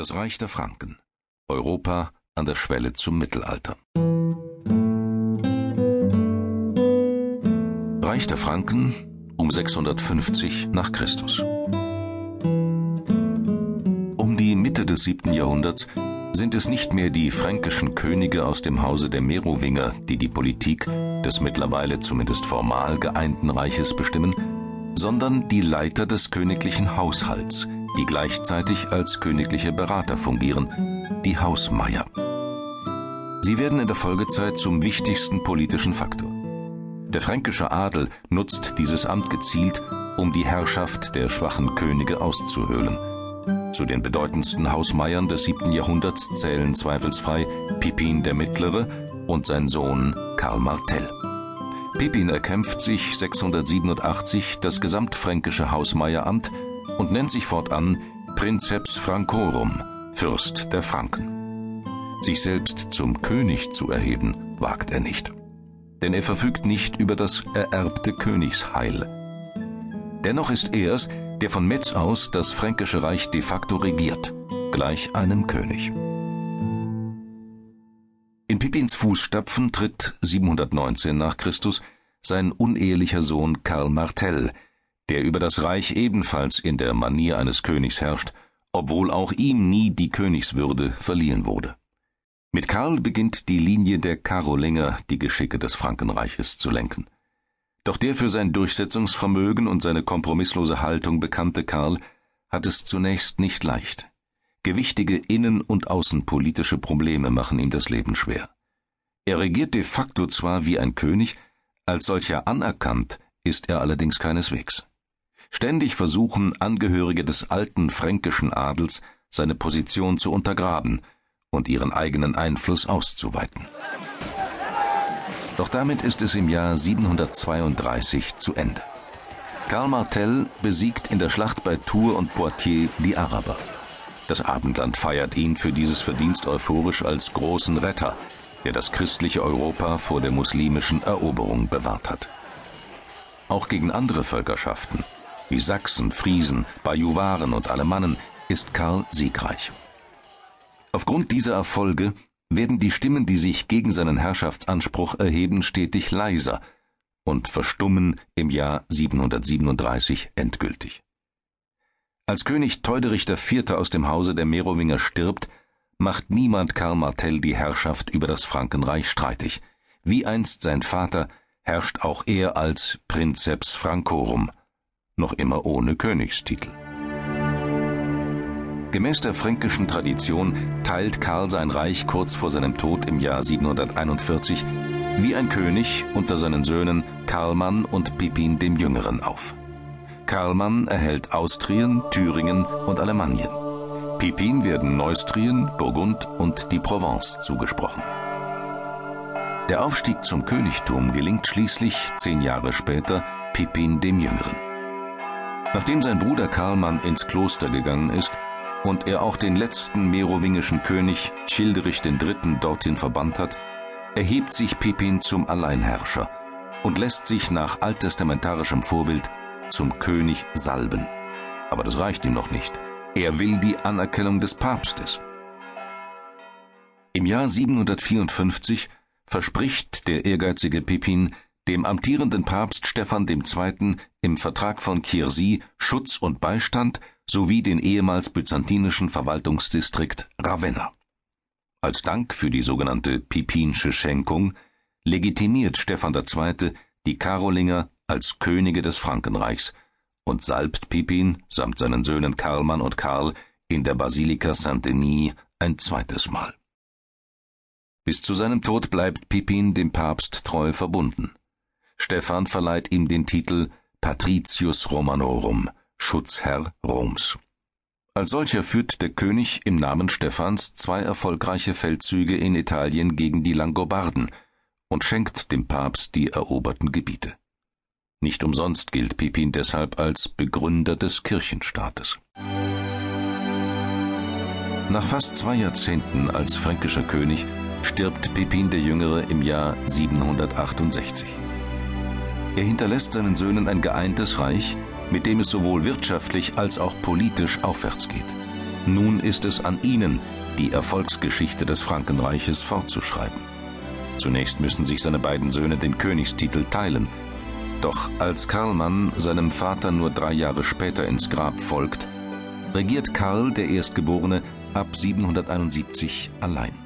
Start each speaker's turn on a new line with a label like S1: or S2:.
S1: Das Reich der Franken. Europa an der Schwelle zum Mittelalter. Reich der Franken um 650 nach Christus. Um die Mitte des siebten Jahrhunderts sind es nicht mehr die fränkischen Könige aus dem Hause der Merowinger, die die Politik des mittlerweile zumindest formal geeinten Reiches bestimmen, sondern die Leiter des königlichen Haushalts, die gleichzeitig als königliche Berater fungieren, die Hausmeier. Sie werden in der Folgezeit zum wichtigsten politischen Faktor. Der fränkische Adel nutzt dieses Amt gezielt, um die Herrschaft der schwachen Könige auszuhöhlen. Zu den bedeutendsten Hausmeiern des siebten Jahrhunderts zählen zweifelsfrei Pippin der Mittlere und sein Sohn Karl Martell. Pippin erkämpft sich 687 das gesamtfränkische Hausmeieramt und nennt sich fortan Princeps Francorum, Fürst der Franken. Sich selbst zum König zu erheben, wagt er nicht. Denn er verfügt nicht über das ererbte Königsheil. Dennoch ist er es, der von Metz aus das fränkische Reich de facto regiert, gleich einem König. In Pippins Fußstapfen tritt 719 nach Christus sein unehelicher Sohn Karl Martell, der über das Reich ebenfalls in der Manier eines Königs herrscht, obwohl auch ihm nie die Königswürde verliehen wurde. Mit Karl beginnt die Linie der Karolinger die Geschicke des Frankenreiches zu lenken. Doch der für sein Durchsetzungsvermögen und seine kompromisslose Haltung bekannte Karl hat es zunächst nicht leicht. Gewichtige innen- und außenpolitische Probleme machen ihm das Leben schwer. Er regiert de facto zwar wie ein König, als solcher anerkannt ist er allerdings keineswegs. Ständig versuchen Angehörige des alten fränkischen Adels, seine Position zu untergraben und ihren eigenen Einfluss auszuweiten. Doch damit ist es im Jahr 732 zu Ende. Karl Martel besiegt in der Schlacht bei Tours und Poitiers die Araber. Das Abendland feiert ihn für dieses Verdienst euphorisch als großen Retter, der das christliche Europa vor der muslimischen Eroberung bewahrt hat. Auch gegen andere Völkerschaften, wie Sachsen, Friesen, Bajuwaren und Alemannen ist Karl siegreich. Aufgrund dieser Erfolge werden die Stimmen, die sich gegen seinen Herrschaftsanspruch erheben, stetig leiser und verstummen im Jahr 737 endgültig. Als König Theuderich IV. aus dem Hause der Merowinger stirbt, macht niemand Karl Martell die Herrschaft über das Frankenreich streitig. Wie einst sein Vater herrscht auch er als Princeps Francorum, noch immer ohne Königstitel. Gemäß der fränkischen Tradition teilt Karl sein Reich kurz vor seinem Tod im Jahr 741 wie ein König unter seinen Söhnen Karlmann und Pippin dem Jüngeren auf. Karlmann erhält Austrien, Thüringen und Alemannien. Pippin werden Neustrien, Burgund und die Provence zugesprochen. Der Aufstieg zum Königtum gelingt schließlich zehn Jahre später Pippin dem Jüngeren. Nachdem sein Bruder Karlmann ins Kloster gegangen ist und er auch den letzten merowingischen König Childerich III. dorthin verbannt hat, erhebt sich Pippin zum Alleinherrscher und lässt sich nach alttestamentarischem Vorbild zum König salben. Aber das reicht ihm noch nicht. Er will die Anerkennung des Papstes. Im Jahr 754 verspricht der ehrgeizige Pippin dem amtierenden Papst Stephan II. im Vertrag von Chirsy Schutz und Beistand sowie den ehemals byzantinischen Verwaltungsdistrikt Ravenna. Als Dank für die sogenannte Pippinsche Schenkung legitimiert Stephan II. die Karolinger als Könige des Frankenreichs und salbt Pippin samt seinen Söhnen Karlmann und Karl in der Basilika Saint-Denis ein zweites Mal. Bis zu seinem Tod bleibt Pippin dem Papst treu verbunden. Stephan verleiht ihm den Titel Patricius Romanorum, Schutzherr Roms. Als solcher führt der König im Namen Stephans zwei erfolgreiche Feldzüge in Italien gegen die Langobarden und schenkt dem Papst die eroberten Gebiete. Nicht umsonst gilt Pippin deshalb als Begründer des Kirchenstaates. Nach fast zwei Jahrzehnten als fränkischer König stirbt Pippin der Jüngere im Jahr 768. Er hinterlässt seinen Söhnen ein geeintes Reich, mit dem es sowohl wirtschaftlich als auch politisch aufwärts geht. Nun ist es an ihnen, die Erfolgsgeschichte des Frankenreiches fortzuschreiben. Zunächst müssen sich seine beiden Söhne den Königstitel teilen. Doch als Karlmann seinem Vater nur drei Jahre später ins Grab folgt, regiert Karl der Erstgeborene ab 771 allein.